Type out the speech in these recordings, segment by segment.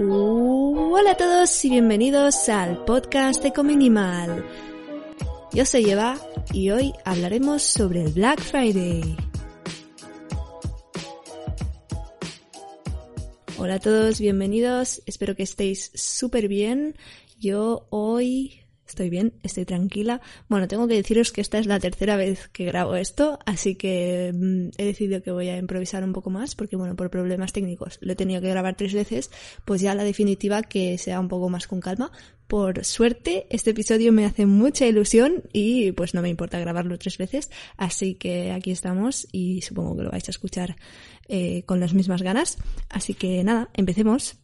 Hola a todos y bienvenidos al podcast Ecominimal. Yo soy Eva y hoy hablaremos sobre el Black Friday. Hola a todos, bienvenidos. Espero que estéis súper bien. Yo hoy Estoy bien, estoy tranquila. Bueno, tengo que deciros que esta es la tercera vez que grabo esto, así que mm, he decidido que voy a improvisar un poco más, porque bueno, por problemas técnicos lo he tenido que grabar tres veces, pues ya la definitiva que sea un poco más con calma. Por suerte, este episodio me hace mucha ilusión y pues no me importa grabarlo tres veces, así que aquí estamos y supongo que lo vais a escuchar eh, con las mismas ganas. Así que nada, empecemos.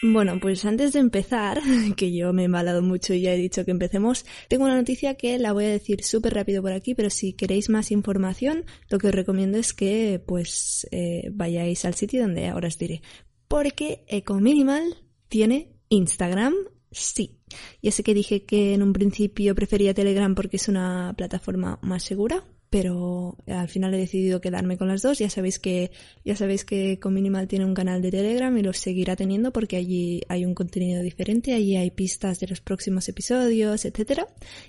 Bueno, pues antes de empezar, que yo me he embalado mucho y ya he dicho que empecemos, tengo una noticia que la voy a decir súper rápido por aquí, pero si queréis más información, lo que os recomiendo es que pues eh, vayáis al sitio donde ahora os diré. Porque Ecominimal tiene Instagram, sí. Ya sé que dije que en un principio prefería Telegram porque es una plataforma más segura, pero al final he decidido quedarme con las dos. Ya sabéis que, ya sabéis que con Minimal tiene un canal de Telegram y lo seguirá teniendo porque allí hay un contenido diferente, allí hay pistas de los próximos episodios, etcétera.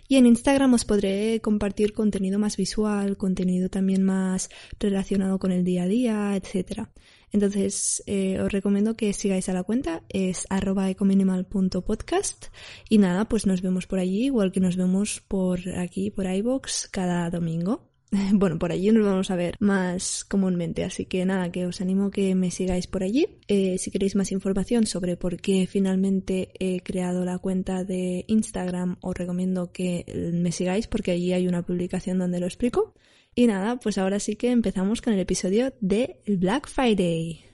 Y en Instagram os podré compartir contenido más visual, contenido también más relacionado con el día a día, etcétera. Entonces, eh, os recomiendo que sigáis a la cuenta, es arroba ecominimal.podcast y nada, pues nos vemos por allí, igual que nos vemos por aquí, por iBox, cada domingo. Bueno, por allí nos vamos a ver más comúnmente, así que nada, que os animo que me sigáis por allí. Eh, si queréis más información sobre por qué finalmente he creado la cuenta de Instagram, os recomiendo que me sigáis porque allí hay una publicación donde lo explico. Y nada, pues ahora sí que empezamos con el episodio de Black Friday.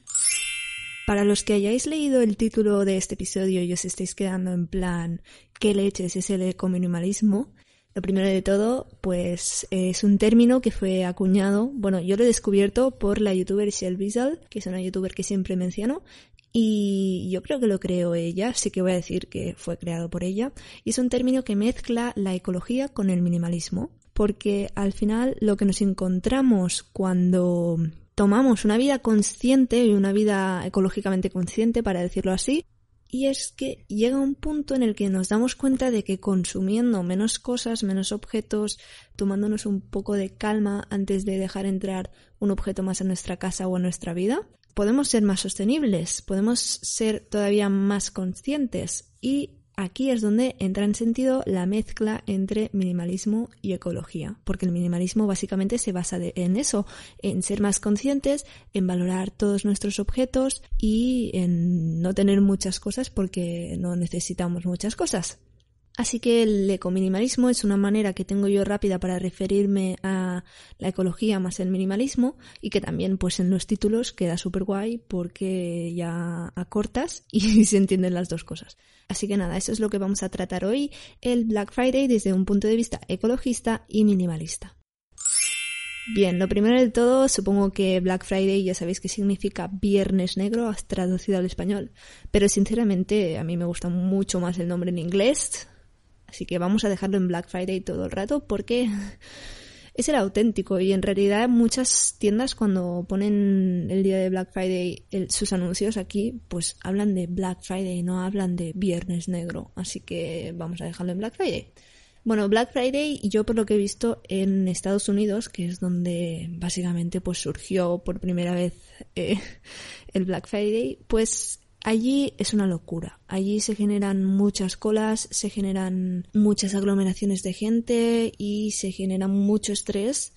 Para los que hayáis leído el título de este episodio y os estéis quedando en plan, ¿qué leches es el ecominimalismo? Lo primero de todo, pues es un término que fue acuñado, bueno, yo lo he descubierto por la youtuber Shell Wiesel, que es una youtuber que siempre menciono, y yo creo que lo creó ella, así que voy a decir que fue creado por ella, y es un término que mezcla la ecología con el minimalismo, porque al final lo que nos encontramos cuando tomamos una vida consciente y una vida ecológicamente consciente, para decirlo así, y es que llega un punto en el que nos damos cuenta de que consumiendo menos cosas, menos objetos, tomándonos un poco de calma antes de dejar entrar un objeto más en nuestra casa o en nuestra vida, podemos ser más sostenibles, podemos ser todavía más conscientes y Aquí es donde entra en sentido la mezcla entre minimalismo y ecología, porque el minimalismo básicamente se basa en eso, en ser más conscientes, en valorar todos nuestros objetos y en no tener muchas cosas porque no necesitamos muchas cosas. Así que el ecominimalismo es una manera que tengo yo rápida para referirme a la ecología más el minimalismo y que también pues en los títulos queda súper guay porque ya acortas y se entienden las dos cosas. Así que nada, eso es lo que vamos a tratar hoy, el Black Friday desde un punto de vista ecologista y minimalista. Bien, lo primero de todo, supongo que Black Friday ya sabéis que significa Viernes Negro, traducido al español, pero sinceramente a mí me gusta mucho más el nombre en inglés, Así que vamos a dejarlo en Black Friday todo el rato porque es el auténtico. Y en realidad muchas tiendas cuando ponen el día de Black Friday sus anuncios aquí pues hablan de Black Friday no hablan de Viernes Negro. Así que vamos a dejarlo en Black Friday. Bueno Black Friday yo por lo que he visto en Estados Unidos que es donde básicamente pues surgió por primera vez eh, el Black Friday pues Allí es una locura. Allí se generan muchas colas, se generan muchas aglomeraciones de gente y se genera mucho estrés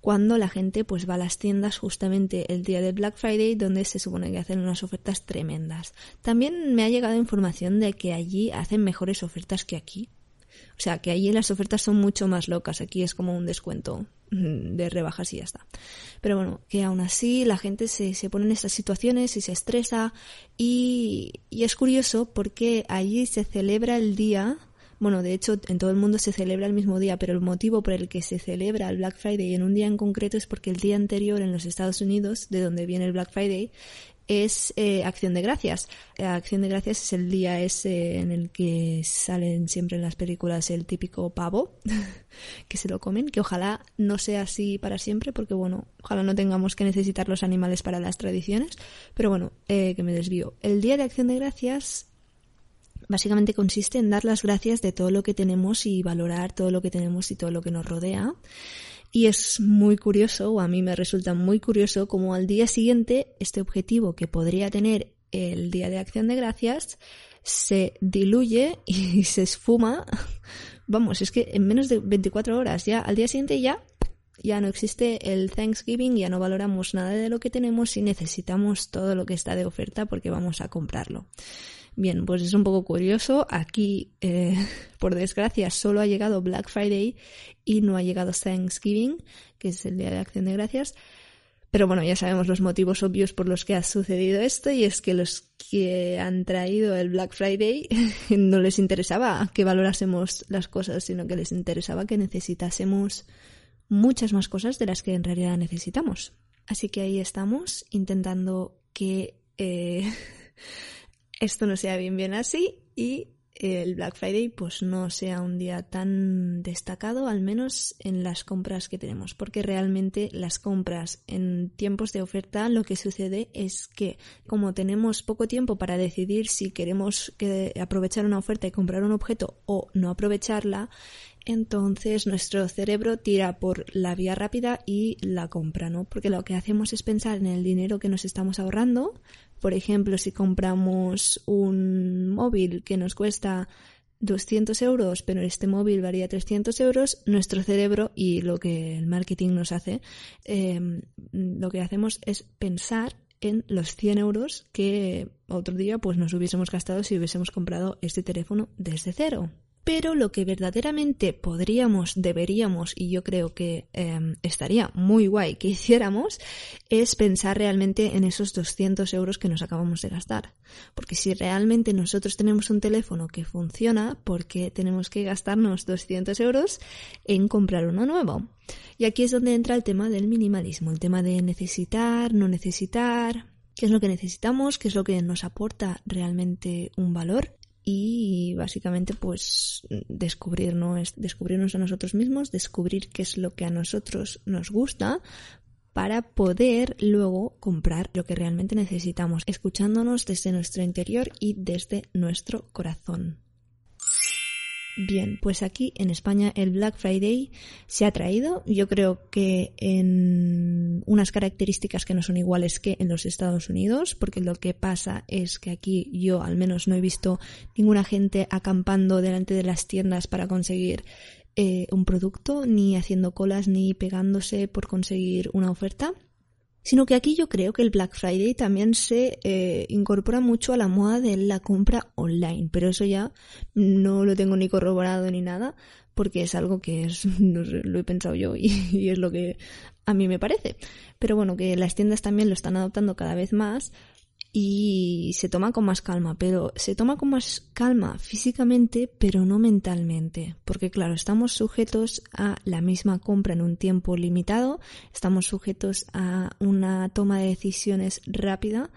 cuando la gente pues va a las tiendas justamente el día de Black Friday donde se supone que hacen unas ofertas tremendas. También me ha llegado información de que allí hacen mejores ofertas que aquí. O sea, que allí las ofertas son mucho más locas. Aquí es como un descuento mm, de rebajas y ya está. Pero bueno, que aún así la gente se, se pone en estas situaciones y se estresa. Y, y es curioso porque allí se celebra el día bueno, de hecho, en todo el mundo se celebra el mismo día, pero el motivo por el que se celebra el Black Friday en un día en concreto es porque el día anterior en los Estados Unidos, de donde viene el Black Friday, es eh, Acción de Gracias. Eh, Acción de Gracias es el día ese en el que salen siempre en las películas el típico pavo que se lo comen, que ojalá no sea así para siempre, porque bueno, ojalá no tengamos que necesitar los animales para las tradiciones, pero bueno, eh, que me desvío. El día de Acción de Gracias básicamente consiste en dar las gracias de todo lo que tenemos y valorar todo lo que tenemos y todo lo que nos rodea. Y es muy curioso, o a mí me resulta muy curioso, como al día siguiente este objetivo que podría tener el Día de Acción de Gracias se diluye y se esfuma. Vamos, es que en menos de 24 horas ya, al día siguiente ya, ya no existe el Thanksgiving, ya no valoramos nada de lo que tenemos y necesitamos todo lo que está de oferta porque vamos a comprarlo. Bien, pues es un poco curioso. Aquí, eh, por desgracia, solo ha llegado Black Friday y no ha llegado Thanksgiving, que es el Día de Acción de Gracias. Pero bueno, ya sabemos los motivos obvios por los que ha sucedido esto y es que los que han traído el Black Friday no les interesaba que valorásemos las cosas, sino que les interesaba que necesitásemos muchas más cosas de las que en realidad necesitamos. Así que ahí estamos intentando que eh, esto no sea bien bien así y el Black Friday pues no sea un día tan destacado, al menos en las compras que tenemos, porque realmente las compras en tiempos de oferta lo que sucede es que como tenemos poco tiempo para decidir si queremos aprovechar una oferta y comprar un objeto o no aprovecharla, entonces nuestro cerebro tira por la vía rápida y la compra, ¿no? Porque lo que hacemos es pensar en el dinero que nos estamos ahorrando. Por ejemplo, si compramos un móvil que nos cuesta 200 euros, pero este móvil varía 300 euros, nuestro cerebro y lo que el marketing nos hace, em, lo que hacemos es pensar en los 100 euros que otro día pues nos hubiésemos gastado si hubiésemos comprado este teléfono desde cero. Pero lo que verdaderamente podríamos, deberíamos, y yo creo que em, estaría muy guay que hiciéramos, es pensar realmente en esos 200 euros que nos acabamos de gastar. Porque si realmente nosotros tenemos un teléfono que funciona, ¿por qué tenemos que gastarnos 200 euros en comprar uno nuevo? Y aquí es donde entra el tema del minimalismo, el tema de necesitar, no necesitar, qué es lo que necesitamos, qué es lo que nos aporta realmente un valor y básicamente pues descubrirnos, descubrirnos a nosotros mismos, descubrir qué es lo que a nosotros nos gusta para poder luego comprar lo que realmente necesitamos, escuchándonos desde nuestro interior y desde nuestro corazón. Bien, pues aquí en España el Black Friday se ha traído, yo creo que en unas características que no son iguales que en los Estados Unidos, porque lo que pasa es que aquí yo al menos no he visto ninguna gente acampando delante de las tiendas para conseguir eh, un producto, ni haciendo colas, ni pegándose por conseguir una oferta sino que aquí yo creo que el Black Friday también se eh, incorpora mucho a la moda de la compra online, pero eso ya no lo tengo ni corroborado ni nada, porque es algo que es, lo he pensado yo y, y, es lo que a mí me parece. Pero bueno, que las tiendas también lo están adoptando cada vez más y se toma con más calma, pero se toma con más calma físicamente, pero no mentalmente, porque claro, estamos sujetos a la misma compra en un tiempo limitado, estamos sujetos a una toma de decisiones rápida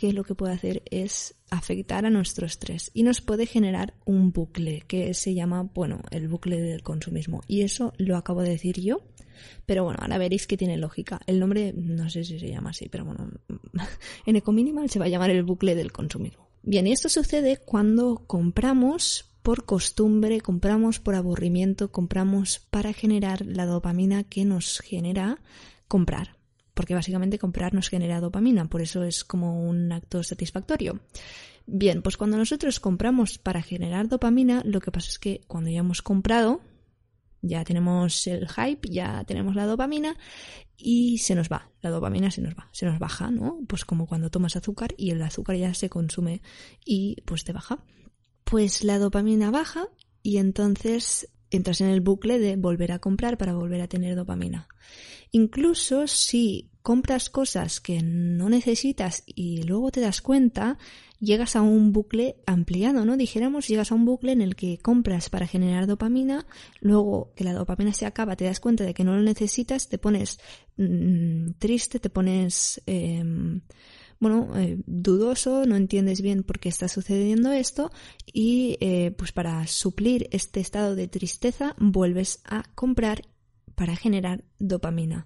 que lo que puede hacer es afectar a nuestro estrés y nos puede generar un bucle que se llama, bueno, el bucle del consumismo. Y eso lo acabo de decir yo pero bueno, ahora veréis que tiene lógica. El nombre no sé si se llama así, pero bueno, en Ecominimal se va a llamar el bucle del consumismo. Bien, y esto sucede cuando compramos por costumbre, compramos por aburrimiento, compramos para generar la dopamina que nos genera comprar. Porque básicamente comprar nos genera dopamina, por eso es como un acto satisfactorio. Bien, pues cuando nosotros compramos para generar dopamina, lo que pasa es que cuando ya hemos comprado, ya tenemos el hype, ya tenemos la dopamina y se nos va, la dopamina se nos va, se nos baja, ¿no? Pues como cuando tomas azúcar y el azúcar ya se consume y pues te baja. Pues la dopamina baja y entonces entras en el bucle de volver a comprar para volver a tener dopamina. Incluso si compras cosas que no necesitas y luego te das cuenta, llegas a un bucle ampliado, ¿no? Dijéramos, llegas a un bucle en el que compras para generar dopamina, luego que la dopamina se acaba, te das cuenta de que no lo necesitas, te pones mm, triste, te pones... Em, bueno, eh, dudoso, no entiendes bien por qué está sucediendo esto y eh, pues para suplir este estado de tristeza vuelves a comprar para generar dopamina.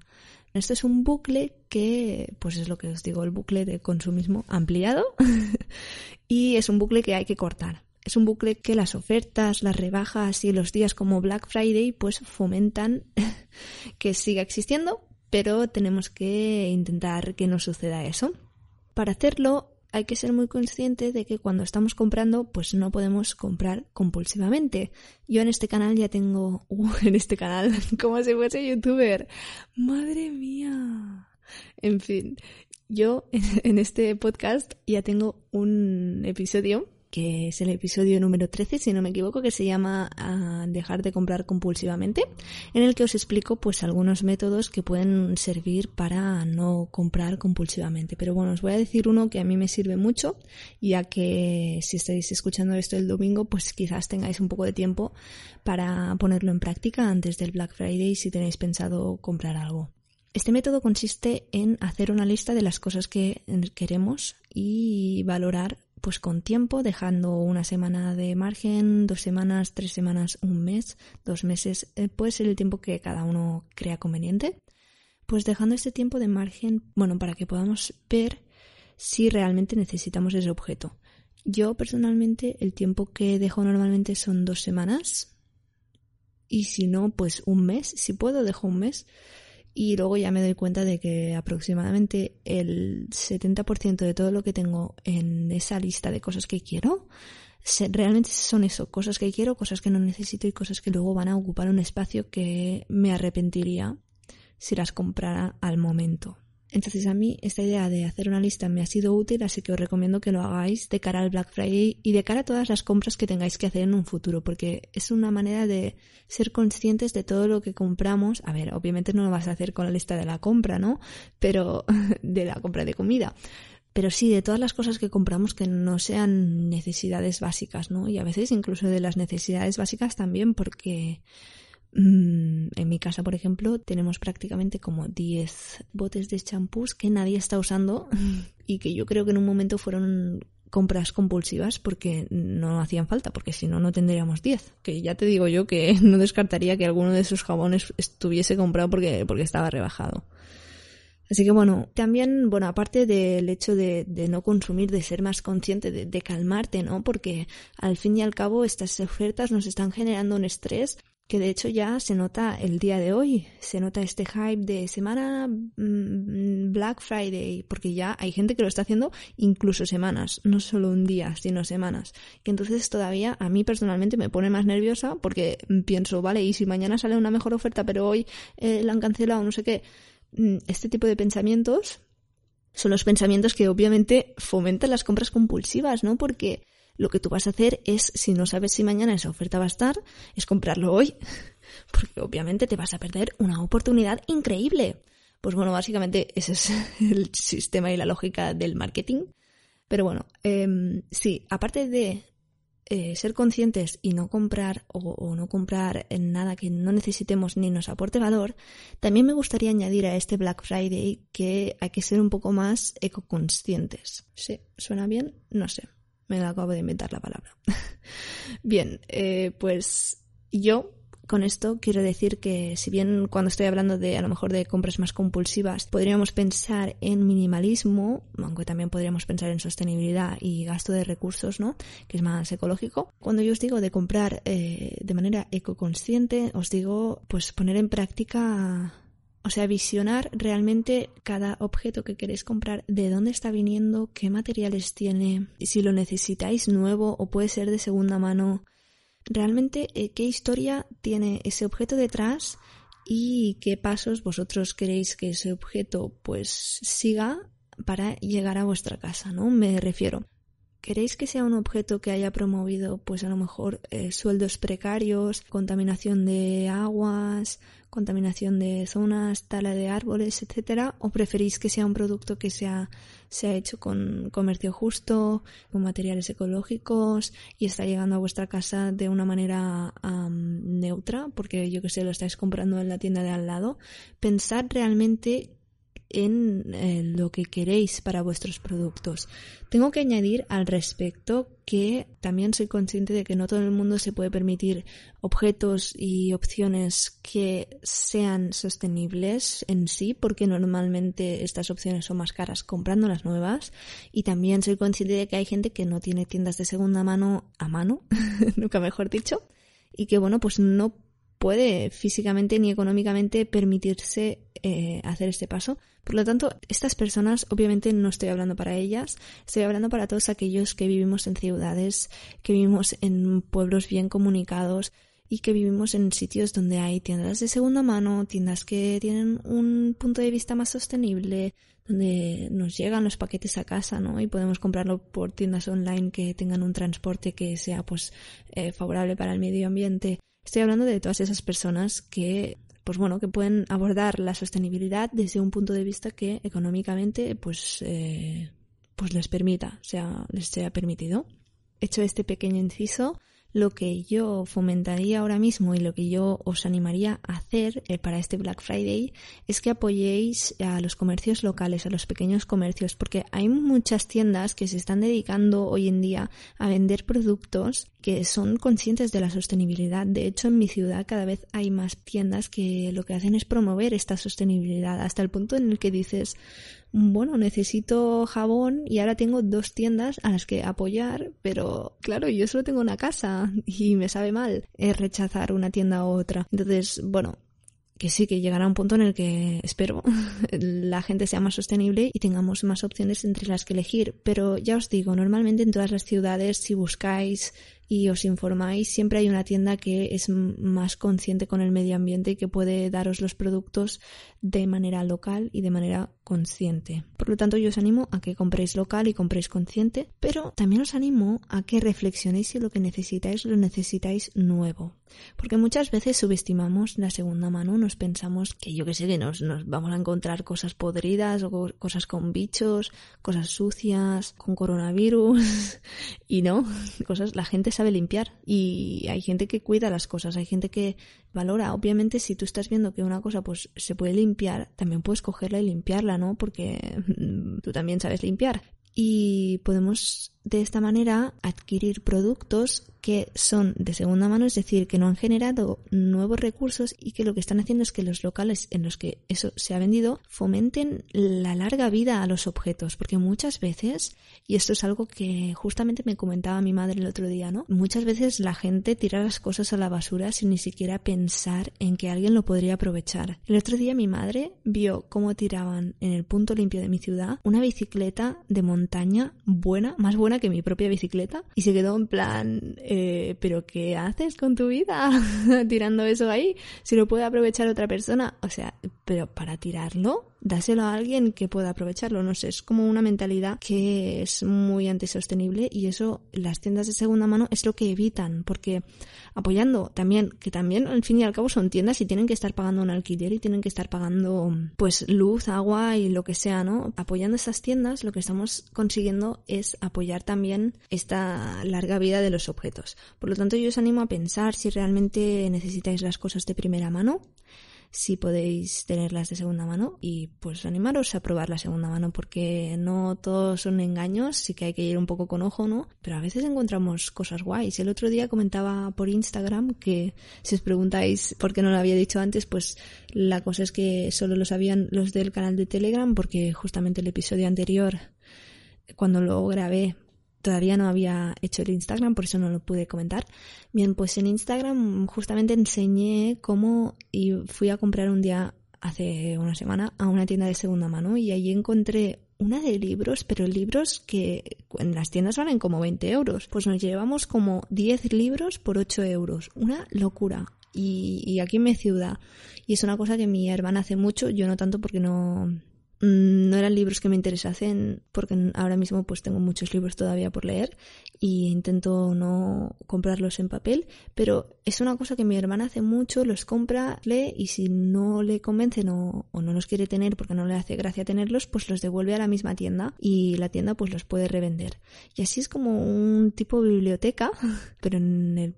Esto es un bucle que, pues es lo que os digo, el bucle de consumismo ampliado y es un bucle que hay que cortar. Es un bucle que las ofertas, las rebajas y los días como Black Friday pues fomentan que siga existiendo, pero tenemos que intentar que no suceda eso. Para hacerlo hay que ser muy consciente de que cuando estamos comprando, pues no podemos comprar compulsivamente. Yo en este canal ya tengo, uh, en este canal, como si fuese youtuber. Madre mía. En fin, yo en este podcast ya tengo un episodio que es el episodio número 13, si no me equivoco, que se llama ah, Dejar de comprar compulsivamente, en el que os explico pues algunos métodos que pueden servir para no comprar compulsivamente. Pero bueno, os voy a decir uno que a mí me sirve mucho, ya que si estáis escuchando esto el domingo, pues quizás tengáis un poco de tiempo para ponerlo en práctica antes del Black Friday si tenéis pensado comprar algo. Este método consiste en hacer una lista de las cosas que queremos y valorar pues con tiempo, dejando una semana de margen, dos semanas, tres semanas, un mes, dos meses, eh, puede ser el tiempo que cada uno crea conveniente. Pues dejando este tiempo de margen, bueno, para que podamos ver si realmente necesitamos ese objeto. Yo personalmente el tiempo que dejo normalmente son dos semanas y si no, pues un mes. Si puedo, dejo un mes y luego ya me doy cuenta de que aproximadamente el 70% de todo lo que tengo en esa lista de cosas que quiero realmente son eso, cosas que quiero, cosas que no necesito y cosas que luego van a ocupar un espacio que me arrepentiría si las comprara al momento. Entonces a mí esta idea de hacer una lista me ha sido útil, así que os recomiendo que lo hagáis de cara al Black Friday y de cara a todas las compras que tengáis que hacer en un futuro, porque es una manera de ser conscientes de todo lo que compramos. A ver, obviamente no lo vas a hacer con la lista de la compra, ¿no? Pero de la compra de comida. Pero sí, de todas las cosas que compramos que no sean necesidades básicas, ¿no? Y a veces incluso de las necesidades básicas también, porque en mi casa, por ejemplo, tenemos prácticamente como 10 botes de champús que nadie está usando y que yo creo que en un momento fueron compras compulsivas porque no hacían falta, porque si no, no tendríamos 10. Que ya te digo yo que no descartaría que alguno de esos jabones estuviese comprado porque, porque estaba rebajado. Así que bueno, también, bueno, aparte del hecho de, no consumir, de ser más consciente, de, de, calmarte, ¿no? Porque al fin y al cabo estas ofertas nos están generando un estrés que de hecho ya se nota el día de hoy, se nota este hype de semana mm, Black Friday, porque ya hay gente que lo está haciendo incluso semanas, no solo un día, sino semanas. Y entonces todavía a mí personalmente me pone más nerviosa porque pienso, vale, y si mañana sale una mejor oferta, pero hoy eh, la han cancelado, no sé qué, mm, este tipo de pensamientos son los pensamientos que obviamente fomentan las compras compulsivas, ¿no? Porque lo que tú vas a hacer es, si no sabes si mañana esa oferta va a estar, es comprarlo hoy. Porque obviamente te vas a perder una oportunidad increíble. Pues bueno, básicamente ese es el sistema y la lógica del marketing. Pero bueno, em, sí, aparte de eh, ser conscientes y no comprar o, no comprar en nada que no necesitemos ni nos aporte valor, también me gustaría añadir a este Black Friday que hay que ser un poco más ecoconscientes. ¿Sí? ¿Suena bien? No sé. Me acabo de inventar la palabra. bien, eh, pues yo con esto quiero decir que si bien cuando estoy hablando de a lo mejor de compras más compulsivas podríamos pensar en minimalismo, aunque también podríamos pensar en sostenibilidad y gasto de recursos, ¿no? Que es más ecológico. Cuando yo os digo de comprar eh, de manera ecoconsciente, os digo pues poner en práctica o sea, visionar realmente cada objeto que queréis comprar, de dónde está viniendo, qué materiales tiene, si lo necesitáis nuevo o puede ser de segunda mano. Realmente, eh, qué historia tiene ese objeto detrás y qué pasos vosotros queréis que ese objeto pues siga para llegar a vuestra casa, ¿no? Me refiero. ¿Queréis que sea un objeto que haya promovido, pues a lo mejor, eh, sueldos precarios, contaminación de aguas, contaminación de zonas, tala de árboles, etcétera? ¿O preferís que sea un producto que sea, se ha hecho con comercio justo, con materiales ecológicos y está llegando a vuestra casa de una manera neutra? Porque yo que sé, lo estáis comprando en la tienda de al lado. Pensad realmente en eh, lo que queréis para vuestros productos. Tengo que añadir al respecto que también soy consciente de que no todo el mundo se puede permitir objetos y opciones que sean sostenibles en sí, porque normalmente estas opciones son más caras comprando las nuevas. Y también soy consciente de que hay gente que no tiene tiendas de segunda mano a mano, nunca mejor dicho, y que bueno, pues no puede físicamente ni económicamente permitirse eh, hacer este paso. Por lo tanto, estas personas, obviamente no estoy hablando para ellas, estoy hablando para todos aquellos que vivimos en ciudades, que vivimos en pueblos bien comunicados y que vivimos en sitios donde hay tiendas de segunda mano, tiendas que tienen un punto de vista más sostenible, donde nos llegan los paquetes a casa, ¿no? Y podemos comprarlo por tiendas online que tengan un transporte que sea, pues, eh, favorable para el medio ambiente. Estoy hablando de todas esas personas que pues bueno, que pueden abordar la sostenibilidad desde un punto de vista que económicamente pues, eh, pues les permita, sea, les sea permitido. Hecho este pequeño inciso, lo que yo fomentaría ahora mismo y lo que yo os animaría a hacer eh, para este Black Friday es que apoyéis a los comercios locales, a los pequeños comercios, porque hay muchas tiendas que se están dedicando hoy en día a vender productos que son conscientes de la sostenibilidad. De hecho, en mi ciudad cada vez hay más tiendas que lo que hacen es promover esta sostenibilidad hasta el punto en el que dices, bueno, necesito jabón y ahora tengo dos tiendas a las que apoyar, pero claro, yo solo tengo una casa y me sabe mal rechazar una tienda u otra. Entonces, bueno, que sí, que llegará un punto en el que espero la gente sea más sostenible y tengamos más opciones entre las que elegir. Pero ya os digo, normalmente en todas las ciudades, si buscáis y os informáis, siempre hay una tienda que es más consciente con el medio ambiente y que puede daros los productos de manera local y de manera consciente. Por lo tanto, yo os animo a que compréis local y compréis consciente, pero también os animo a que reflexionéis si lo que necesitáis lo necesitáis nuevo. Porque muchas veces subestimamos la segunda mano, nos pensamos que yo que sé, que nos, nos vamos a encontrar cosas podridas o cosas con bichos, cosas sucias, con coronavirus, y no, cosas, la gente sabe limpiar y hay gente que cuida las cosas, hay gente que valora. Obviamente, si tú estás viendo que una cosa pues se puede limpiar, también puedes cogerla y limpiarla, ¿no? Porque tú también sabes limpiar. Y podemos de esta manera adquirir productos que son de segunda mano, es decir, que no han generado nuevos recursos y que lo que están haciendo es que los locales en los que eso se ha vendido fomenten la larga vida a los objetos, porque muchas veces, y esto es algo que justamente me comentaba mi madre el otro día, ¿no? Muchas veces la gente tira las cosas a la basura sin ni siquiera pensar en que alguien lo podría aprovechar. El otro día mi madre vio cómo tiraban en el punto limpio de mi ciudad una bicicleta de montaña buena, más buena que mi propia bicicleta, y se quedó en plan eh, pero ¿qué haces con tu vida tirando eso ahí? Si lo puede aprovechar otra persona, o sea, pero para tirarlo, dáselo a alguien que pueda aprovecharlo, no sé, es como una mentalidad que es muy antisostenible y eso las tiendas de segunda mano es lo que evitan, porque apoyando también, que también al fin y al cabo son tiendas y tienen que estar pagando un alquiler y tienen que estar pagando pues luz, agua y lo que sea, ¿no? Apoyando estas tiendas lo que estamos consiguiendo es apoyar también esta larga vida de los objetos. Por lo tanto, yo os animo a pensar si realmente necesitáis las cosas de primera mano si podéis tenerlas de segunda mano y pues animaros a probar la segunda mano porque no todos son engaños, sí que hay que ir un poco con ojo, ¿no? Pero a veces encontramos cosas guays. El otro día comentaba por Instagram que si os preguntáis por qué no lo había dicho antes, pues la cosa es que solo lo sabían los del canal de Telegram porque justamente el episodio anterior cuando lo grabé todavía no había hecho el Instagram, por eso no lo pude comentar. Bien, pues en Instagram justamente enseñé cómo y fui a comprar un día hace una semana a una tienda de segunda mano y allí encontré una de libros, pero libros que en las tiendas valen como 20 euros. Pues nos llevamos como 10 libros por 8 euros. Una locura. Y, y aquí en mi ciudad. Y es una cosa que mi hermana hace mucho, yo no tanto porque no, no eran libros que me interesasen porque ahora mismo pues tengo muchos libros todavía por leer y intento no comprarlos en papel, pero es una cosa que mi hermana hace mucho, los compra, lee y si no le convencen o, no los quiere tener porque no le hace gracia tenerlos, pues los devuelve a la misma tienda y la tienda pues los puede revender. Y así es como un tipo de biblioteca, pero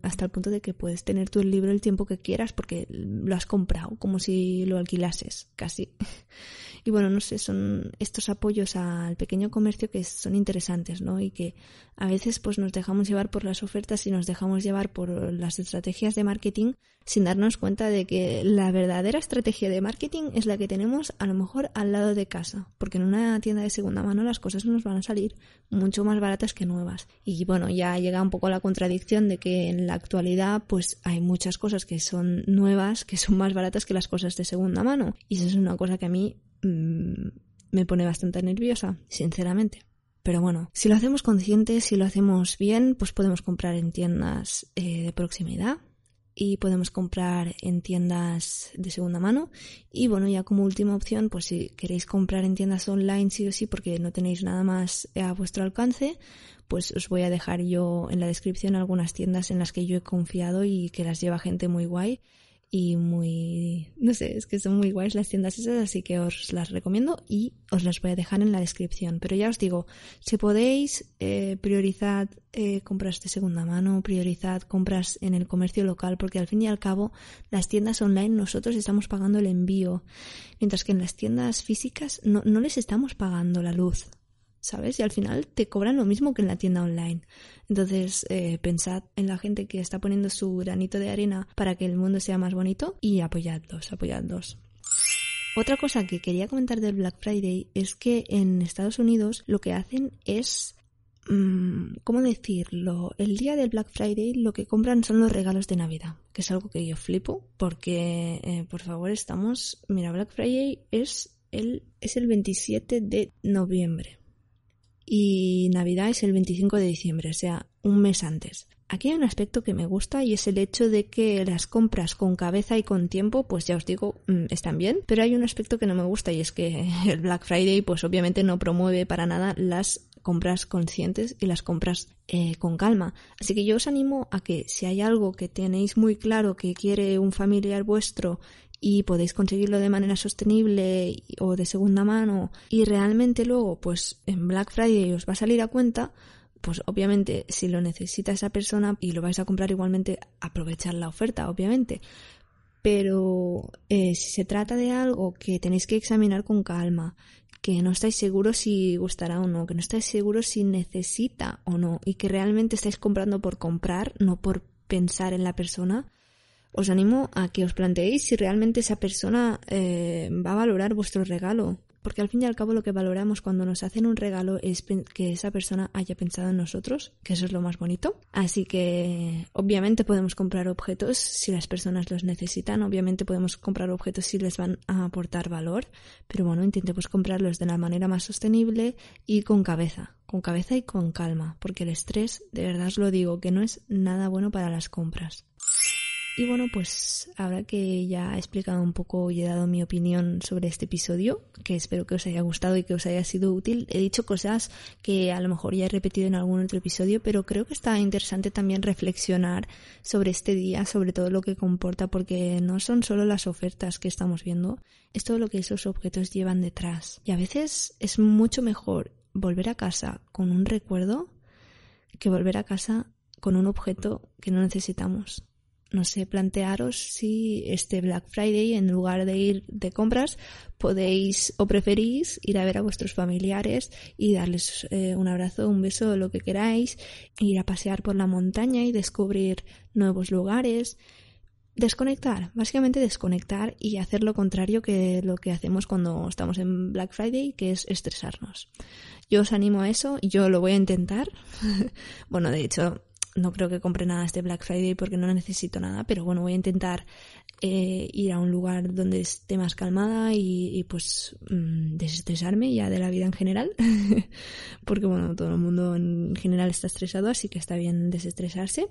hasta el punto de que puedes tener tú el libro el tiempo que quieras porque lo has comprado, como si lo alquilases, casi. Y bueno, no sé, son estos apoyos al pequeño comercio que son interesantes, ¿no? Y que a veces pues nos dejamos llevar por las ofertas y nos dejamos llevar por las estrategias de marketing sin darnos cuenta de que la verdadera estrategia de marketing es la que tenemos a lo mejor al lado de casa, porque en una tienda de segunda mano las cosas nos van a salir mucho más baratas que nuevas. Y bueno, ya llega un poco la contradicción de que en la actualidad pues hay muchas cosas que son nuevas que son más baratas que las cosas de segunda mano. Y eso es una cosa que a mí Mm, me pone bastante nerviosa, sinceramente. Pero bueno, si lo hacemos consciente, si lo hacemos bien, pues podemos comprar en tiendas eh, de proximidad y podemos comprar en tiendas de segunda mano. Y bueno, ya como última opción, pues si queréis comprar en tiendas online sí o sí porque no tenéis nada más a vuestro alcance, pues os voy a dejar yo en la descripción algunas tiendas en las que yo he confiado y que las lleva gente muy guay y muy, no sé, es que son muy guays las tiendas esas, así que os las recomiendo y os las voy a dejar en la descripción. Pero ya os digo, si podéis, eh, priorizad eh, compras de segunda mano, priorizad compras en el comercio local, porque al fin y al cabo las tiendas online nosotros estamos pagando el envío, mientras que en las tiendas físicas no, no les estamos pagando la luz. ¿Sabes? Y al final te cobran lo mismo que en la tienda online. Entonces, eh, pensad en la gente que está poniendo su granito de arena para que el mundo sea más bonito y apoyadlos, apoyadlos. Otra cosa que quería comentar del Black Friday es que en Estados Unidos lo que hacen es mm, ¿cómo decirlo? El día del Black Friday lo que compran son los regalos de Navidad, que es algo que yo flipo, porque, eh, por favor, estamos... Mira, Black Friday es el, es el 27 de noviembre y Navidad es el 25 de diciembre, o sea, un mes antes. Aquí hay un aspecto que me gusta y es el hecho de que las compras con cabeza y con tiempo, pues ya os digo, mm, están bien, pero hay un aspecto que no me gusta y es que el Black Friday pues obviamente no promueve para nada las compras conscientes y las compras eh, con calma. Así que yo os animo a que si hay algo que tenéis muy claro que quiere un familiar vuestro y podéis conseguirlo de manera sostenible o de segunda mano y realmente luego pues en Black Friday os va a salir a cuenta, pues obviamente si lo necesita esa persona y lo vais a comprar igualmente aprovechar la oferta, obviamente. Pero eh, si se trata de algo que tenéis que examinar con calma, que no estáis seguros si gustará o no, que no estáis seguros si necesita o no y que realmente estáis comprando por comprar, no por pensar en la persona, os animo a que os planteéis si realmente esa persona eh, va a valorar vuestro regalo. Porque al fin y al cabo lo que valoramos cuando nos hacen un regalo es que esa persona haya pensado en nosotros, que eso es lo más bonito. Así que obviamente podemos comprar objetos si las personas los necesitan, obviamente podemos comprar objetos si les van a aportar valor, pero bueno, intentemos comprarlos de la manera más sostenible y con cabeza, con cabeza y con calma, porque el estrés, de verdad os lo digo, que no es nada bueno para las compras. Y bueno, pues ahora que ya he explicado un poco y he dado mi opinión sobre este episodio, que espero que os haya gustado y que os haya sido útil, he dicho cosas que a lo mejor ya he repetido en algún otro episodio, pero creo que está interesante también reflexionar sobre este día, sobre todo lo que comporta, porque no son solo las ofertas que estamos viendo, es todo lo que esos objetos llevan detrás. Y a veces es mucho mejor volver a casa con un recuerdo que volver a casa con un objeto que no necesitamos no sé, plantearos si este Black Friday, en lugar de ir de compras, podéis o preferís ir a ver a vuestros familiares y darles eh, un abrazo, un beso, lo que queráis, ir a pasear por la montaña y descubrir nuevos lugares. Desconectar, básicamente desconectar y hacer lo contrario que lo que hacemos cuando estamos en Black Friday, que es estresarnos. Yo os animo a eso, yo lo voy a intentar. bueno, de hecho, no creo que compre nada este Black Friday porque no necesito nada, pero bueno, voy a intentar eh, ir a un lugar donde esté más calmada y, pues mm, desestresarme ya de la vida en general, porque bueno, todo el mundo en general está estresado, así que está bien desestresarse.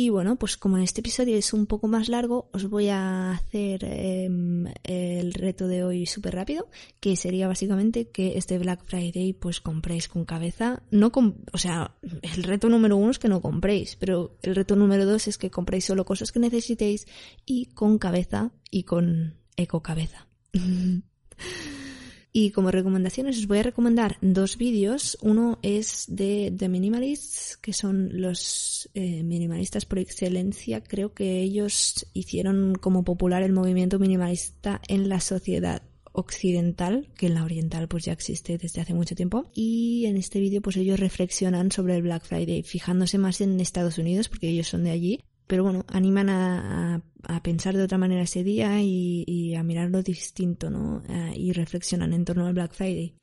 Y bueno, pues como en este episodio es un poco más largo, os voy a hacer em, el reto de hoy súper rápido, que sería básicamente que este Black Friday pues compréis con cabeza. No o sea, el reto número uno es que no compréis, pero el reto número dos es que compréis solo cosas que necesitéis y con cabeza y con eco cabeza. Y como recomendaciones os voy a recomendar dos vídeos. Uno es de The Minimalists, que son los eh, minimalistas por excelencia. Creo que ellos hicieron como popular el movimiento minimalista en la sociedad occidental, que en la oriental pues ya existe desde hace mucho tiempo. Y en este vídeo pues ellos reflexionan sobre el Black Friday, fijándose más en Estados Unidos, porque ellos son de allí, pero bueno, animan a, pensar de otra manera ese día y, a mirarlo distinto, ¿no? Y reflexionan en torno al Black Friday.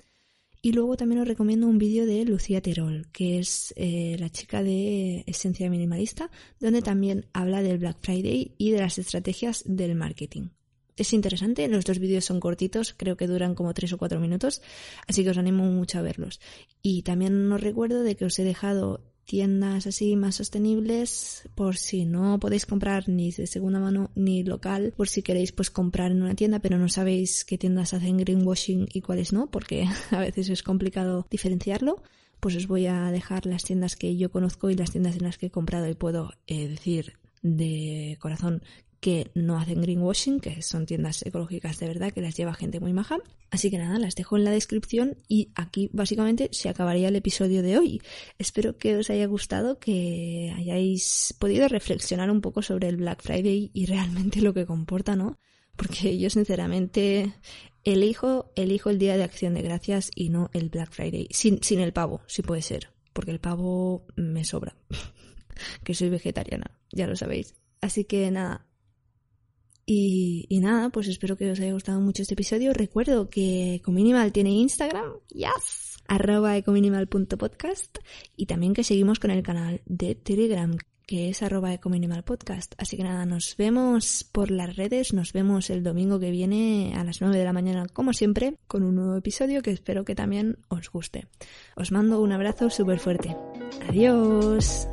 Y luego también os recomiendo un vídeo de Lucía Terol, que es eh, la chica de Esencia Minimalista, donde también habla del Black Friday y de las estrategias del marketing. Es interesante, los dos vídeos son cortitos, creo que duran como tres o cuatro minutos, así que os animo mucho a verlos. Y también os recuerdo de que os he dejado tiendas así más sostenibles por si no podéis comprar ni de segunda mano ni local, por si queréis pues comprar en una tienda pero no sabéis qué tiendas hacen greenwashing y cuáles no, porque a veces es complicado diferenciarlo. Pues os voy a dejar las tiendas que yo conozco y las tiendas en las que he comprado y puedo eh, decir de corazón que no hacen greenwashing, que son tiendas ecológicas de verdad, que las lleva gente muy maja. Así que nada, las dejo en la descripción y aquí básicamente se acabaría el episodio de hoy. Espero que os haya gustado, que hayáis podido reflexionar un poco sobre el Black Friday y realmente lo que comporta, ¿no? Porque yo sinceramente elijo, elijo el día de acción de gracias y no el Black Friday. Sin, sin el pavo, si puede ser. Porque el pavo me sobra. que soy vegetariana, ya lo sabéis. Así que nada, y, nada, pues espero que os haya gustado mucho este episodio. Recuerdo que Ecominimal tiene Instagram, yes, arroba ecominimal.podcast y también que seguimos con el canal de Telegram que es arroba ecominimalpodcast. Así que nada, nos vemos por las redes, nos vemos el domingo que viene a las 9 de la mañana, como siempre, con un nuevo episodio que espero que también os guste. Os mando un abrazo súper fuerte. Adiós.